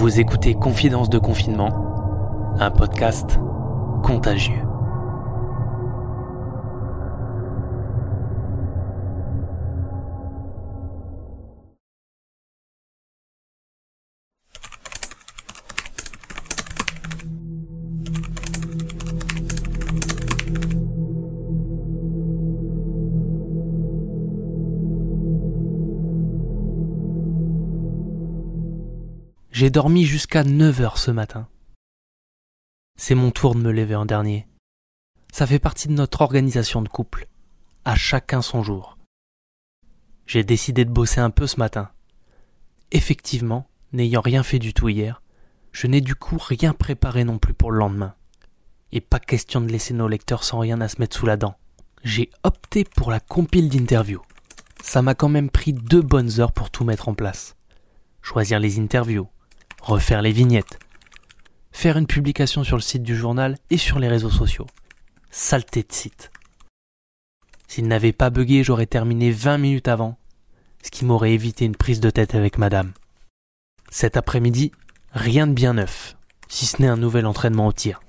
Vous écoutez Confidence de confinement, un podcast contagieux. J'ai dormi jusqu'à 9 heures ce matin. C'est mon tour de me lever en dernier. Ça fait partie de notre organisation de couple. À chacun son jour. J'ai décidé de bosser un peu ce matin. Effectivement, n'ayant rien fait du tout hier, je n'ai du coup rien préparé non plus pour le lendemain. Et pas question de laisser nos lecteurs sans rien à se mettre sous la dent. J'ai opté pour la compile d'interviews. Ça m'a quand même pris deux bonnes heures pour tout mettre en place. Choisir les interviews, refaire les vignettes, faire une publication sur le site du journal et sur les réseaux sociaux. Saleté de site. S'il n'avait pas bugué, j'aurais terminé 20 minutes avant, ce qui m'aurait évité une prise de tête avec madame. Cet après-midi, rien de bien neuf, si ce n'est un nouvel entraînement au tir.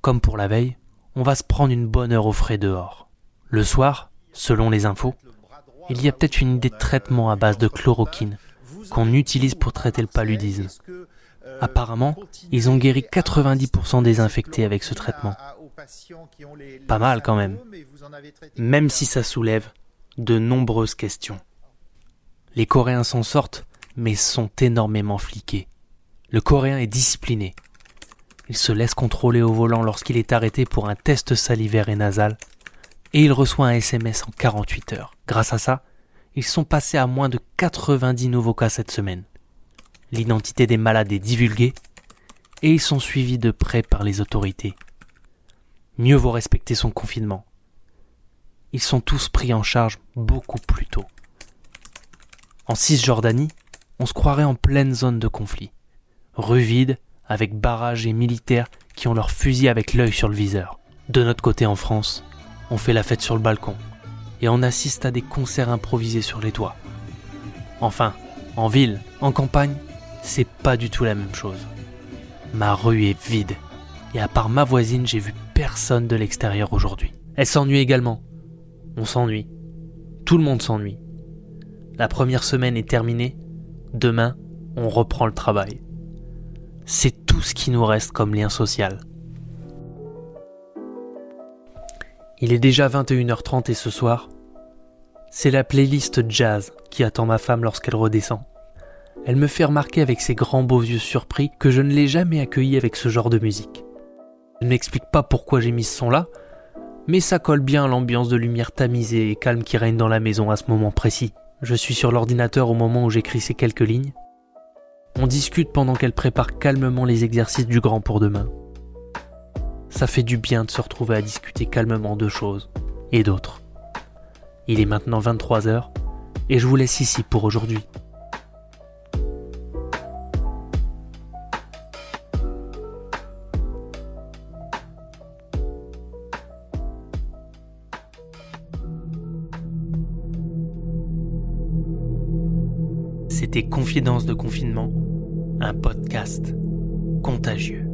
Comme pour la veille, on va se prendre une bonne heure au frais dehors. Le soir, selon les infos, il y a peut-être une idée de traitement à base de chloroquine qu'on utilise pour traiter le paludisme. Apparemment, ils ont guéri 90% des infectés avec ce traitement. Pas mal quand même, même si ça soulève de nombreuses questions. Les Coréens s'en sortent, mais sont énormément fliqués. Le Coréen est discipliné. Il se laisse contrôler au volant lorsqu'il est arrêté pour un test salivaire et nasal, et il reçoit un SMS en 48 heures. Grâce à ça, ils sont passés à moins de 90 nouveaux cas cette semaine. L'identité des malades est divulguée et ils sont suivis de près par les autorités. Mieux vaut respecter son confinement. Ils sont tous pris en charge beaucoup plus tôt. En Cisjordanie, on se croirait en pleine zone de conflit. Rue vide, avec barrages et militaires qui ont leurs fusils avec l'œil sur le viseur. De notre côté en France, on fait la fête sur le balcon, et on assiste à des concerts improvisés sur les toits. Enfin, en ville, en campagne, c'est pas du tout la même chose. Ma rue est vide, et à part ma voisine, j'ai vu personne de l'extérieur aujourd'hui. Elle s'ennuie également. On s'ennuie. Tout le monde s'ennuie. La première semaine est terminée. Demain, on reprend le travail. C'est tout ce qui nous reste comme lien social. Il est déjà 21h30 et ce soir, c'est la playlist jazz qui attend ma femme lorsqu'elle redescend. Elle me fait remarquer avec ses grands beaux yeux surpris que je ne l'ai jamais accueilli avec ce genre de musique. Elle ne m'explique pas pourquoi j'ai mis ce son-là, mais ça colle bien à l'ambiance de lumière tamisée et calme qui règne dans la maison à ce moment précis. Je suis sur l'ordinateur au moment où j'écris ces quelques lignes. On discute pendant qu'elle prépare calmement les exercices du grand pour demain. Ça fait du bien de se retrouver à discuter calmement de choses et d'autres. Il est maintenant 23h et je vous laisse ici pour aujourd'hui. C'était Confidence de confinement, un podcast contagieux.